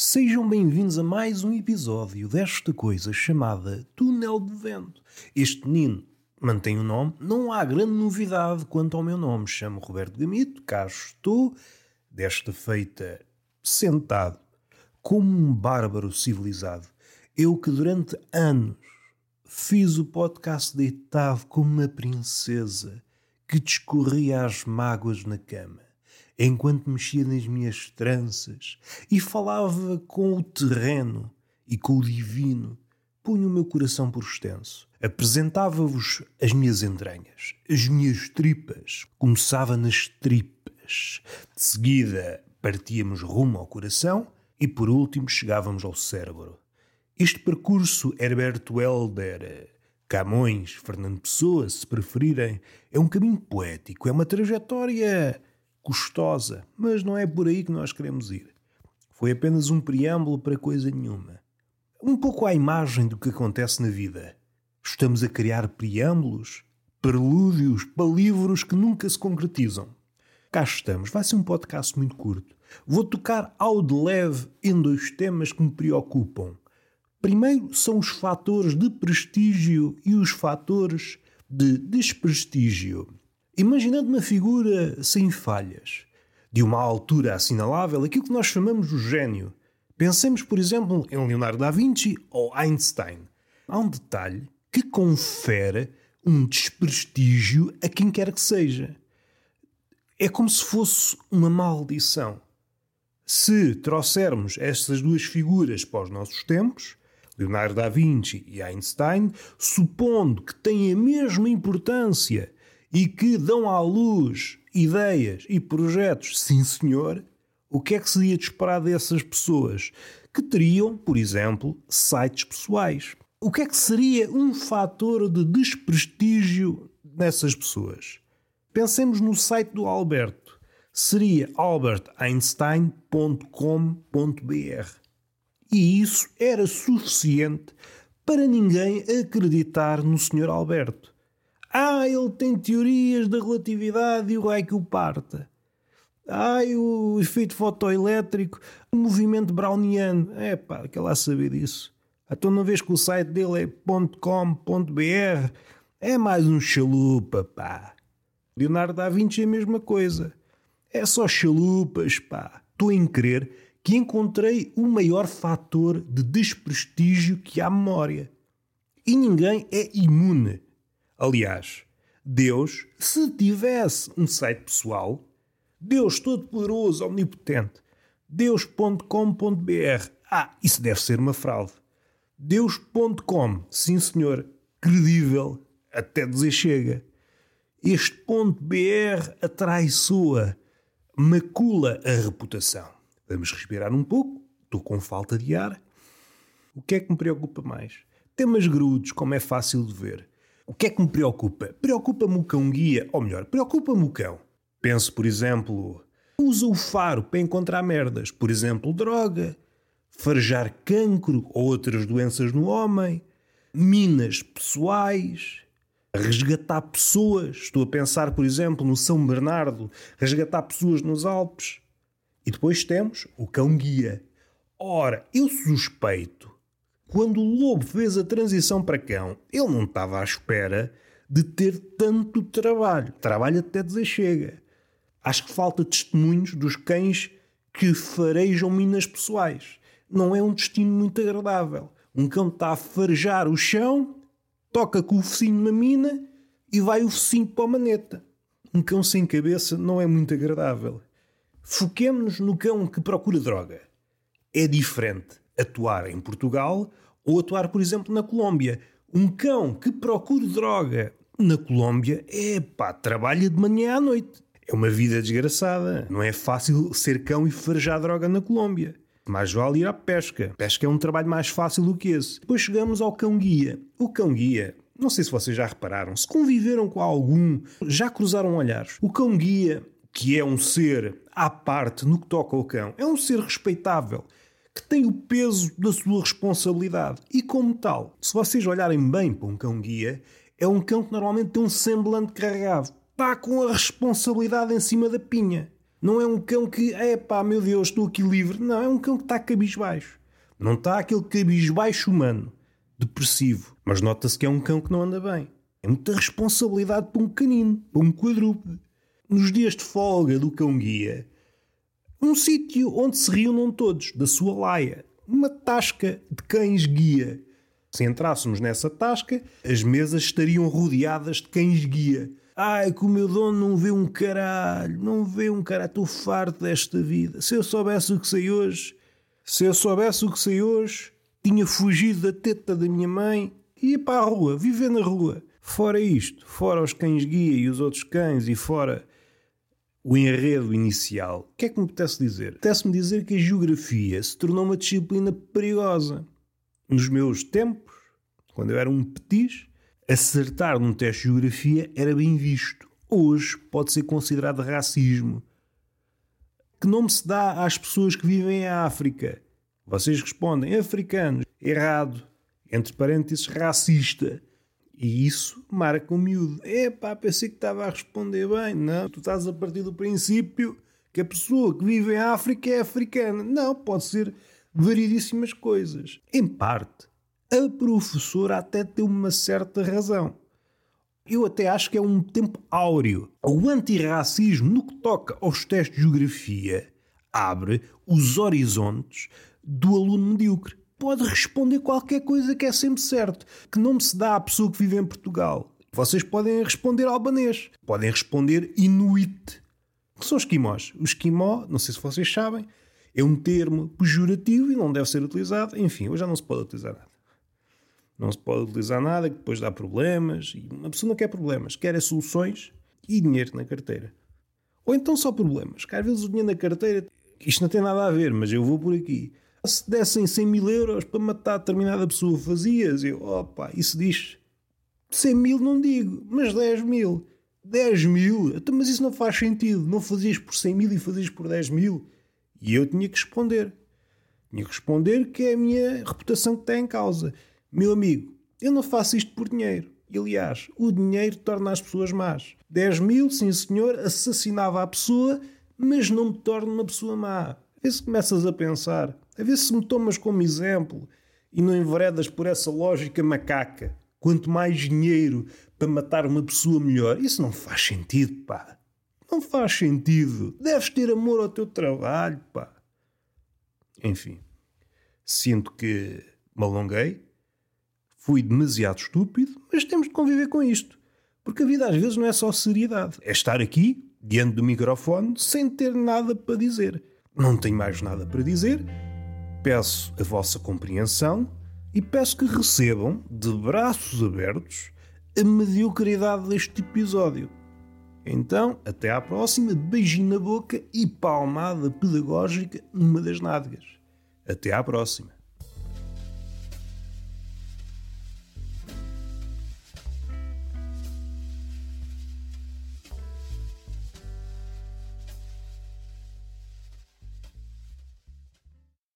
Sejam bem-vindos a mais um episódio desta coisa chamada Túnel de Vento. Este menino mantém o nome, não há grande novidade quanto ao meu nome. Chamo Roberto Gamito, cá estou, desta feita sentado, como um bárbaro civilizado. Eu que durante anos fiz o podcast deitado como uma princesa que discorria as mágoas na cama enquanto mexia nas minhas tranças e falava com o terreno e com o divino, punha o meu coração por extenso. Apresentava-vos as minhas entranhas, as minhas tripas. Começava nas tripas. De seguida partíamos rumo ao coração e por último chegávamos ao cérebro. Este percurso Herberto Helder, Camões, Fernando Pessoa, se preferirem, é um caminho poético, é uma trajetória custosa, mas não é por aí que nós queremos ir. Foi apenas um preâmbulo para coisa nenhuma. Um pouco à imagem do que acontece na vida. Estamos a criar preâmbulos, prelúdios para livros que nunca se concretizam. Cá estamos, vai ser um podcast muito curto. Vou tocar ao de leve em dois temas que me preocupam. Primeiro são os fatores de prestígio e os fatores de desprestígio. Imaginando uma figura sem falhas, de uma altura assinalável, aquilo que nós chamamos de gênio. Pensemos, por exemplo, em Leonardo da Vinci ou Einstein. Há um detalhe que confere um desprestígio a quem quer que seja. É como se fosse uma maldição. Se trouxermos estas duas figuras para os nossos tempos, Leonardo da Vinci e Einstein, supondo que têm a mesma importância e que dão à luz ideias e projetos, sim senhor, o que é que seria de esperar dessas pessoas? Que teriam, por exemplo, sites pessoais. O que é que seria um fator de desprestígio nessas pessoas? Pensemos no site do Alberto. Seria alberteinstein.com.br. E isso era suficiente para ninguém acreditar no Sr. Alberto. Ah, ele tem teorias da relatividade e o raio que o parta. Ai, o efeito fotoelétrico, o movimento browniano. É pá, que lá saber disso. Então não vês que o site dele é .com.br? É mais um chalupa, pá. Leonardo da Vinci é a mesma coisa. É só chalupas, pá. Estou em crer que encontrei o maior fator de desprestígio que há memória. E ninguém é imune Aliás, Deus, se tivesse um site pessoal, Deus Todo-Poderoso, Omnipotente, Deus.com.br. Ah, isso deve ser uma fraude. Deus.com, sim senhor, credível, até dizer chega. Este ponto BR atraiçoa, macula a reputação. Vamos respirar um pouco, estou com falta de ar. O que é que me preocupa mais? Temas grudos, como é fácil de ver. O que é que me preocupa? Preocupa-me o cão-guia, ou melhor, preocupa-me o cão. Penso, por exemplo, usa o faro para encontrar merdas, por exemplo, droga, farejar cancro ou outras doenças no homem, minas pessoais, resgatar pessoas. Estou a pensar, por exemplo, no São Bernardo, resgatar pessoas nos Alpes. E depois temos o cão-guia. Ora, eu suspeito quando o lobo fez a transição para cão, ele não estava à espera de ter tanto trabalho. Trabalho até dizer chega. Acho que falta testemunhos dos cães que farejam minas pessoais. Não é um destino muito agradável. Um cão está a farejar o chão, toca com o focinho na mina e vai o focinho para a maneta. Um cão sem cabeça não é muito agradável. Foquemos-nos no cão que procura droga. É diferente atuar em Portugal ou atuar, por exemplo, na Colômbia. Um cão que procura droga na Colômbia, é pá, trabalha de manhã à noite. É uma vida desgraçada. Não é fácil ser cão e farejar droga na Colômbia. Mais vale ir à pesca. Pesca é um trabalho mais fácil do que esse. Depois chegamos ao cão-guia. O cão-guia, não sei se vocês já repararam, se conviveram com algum, já cruzaram olhares. O cão-guia, que é um ser à parte no que toca ao cão, é um ser respeitável que tem o peso da sua responsabilidade. E como tal, se vocês olharem bem para um cão-guia, é um cão que normalmente tem um semblante carregado. Está com a responsabilidade em cima da pinha. Não é um cão que, é pá, meu Deus, estou aqui livre. Não, é um cão que está cabisbaixo. Não está aquele cabisbaixo humano, depressivo. Mas nota-se que é um cão que não anda bem. É muita responsabilidade para um canino, para um quadrúpede. Nos dias de folga do cão-guia, um sítio onde se reúnam todos, da sua laia. Uma tasca de cães-guia. Se entrássemos nessa tasca, as mesas estariam rodeadas de cães-guia. Ai, que o meu dono não vê um caralho, não vê um caralho, estou farto desta vida. Se eu soubesse o que sei hoje, se eu soubesse o que sei hoje, tinha fugido da teta da minha mãe e ia para a rua, viver na rua. Fora isto, fora os cães-guia e os outros cães e fora o enredo inicial, o que é que me apetece dizer? Apetece-me dizer que a geografia se tornou uma disciplina perigosa. Nos meus tempos, quando eu era um petis, acertar num teste de geografia era bem visto. Hoje pode ser considerado racismo. Que nome se dá às pessoas que vivem em África? Vocês respondem africanos. Errado. Entre parênteses, racista. E isso marca um miúdo. Epá, pensei que estava a responder bem. Não, tu estás a partir do princípio que a pessoa que vive em África é africana. Não, pode ser variedíssimas coisas. Em parte, a professora até tem uma certa razão. Eu até acho que é um tempo áureo. O antirracismo, no que toca aos testes de geografia, abre os horizontes do aluno medíocre pode responder qualquer coisa que é sempre certo, que não se dá à pessoa que vive em Portugal. Vocês podem responder albanês, podem responder inuit, que são esquimós. O esquimó, não sei se vocês sabem, é um termo pejorativo e não deve ser utilizado. Enfim, hoje já não se pode utilizar nada. Não se pode utilizar nada que depois dá problemas. E uma pessoa não quer problemas, quer é soluções e dinheiro na carteira. Ou então só problemas, que às vezes o dinheiro na carteira, isto não tem nada a ver, mas eu vou por aqui se dessem 100 mil euros para matar determinada pessoa, fazias? Eu, opa, isso diz 100 mil, não digo, mas 10 mil. 10 mil? Então, mas isso não faz sentido. Não fazias por 100 mil e fazias por 10 mil. E eu tinha que responder. Tinha que responder que é a minha reputação que está em causa. Meu amigo, eu não faço isto por dinheiro. E, aliás, o dinheiro torna as pessoas más. 10 mil, sim senhor, assassinava a pessoa, mas não me torna uma pessoa má. Vê se começas a pensar. A ver se me tomas como exemplo e não enveredas por essa lógica macaca. Quanto mais dinheiro para matar uma pessoa, melhor. Isso não faz sentido, pá. Não faz sentido. Deves ter amor ao teu trabalho, pá. Enfim, sinto que me alonguei, fui demasiado estúpido, mas temos de conviver com isto. Porque a vida às vezes não é só seriedade. É estar aqui, diante do microfone, sem ter nada para dizer. Não tenho mais nada para dizer peço a vossa compreensão e peço que recebam, de braços abertos, a mediocridade deste episódio. Então, até à próxima, beijinho na boca e palmada pedagógica numa das nádegas. Até à próxima.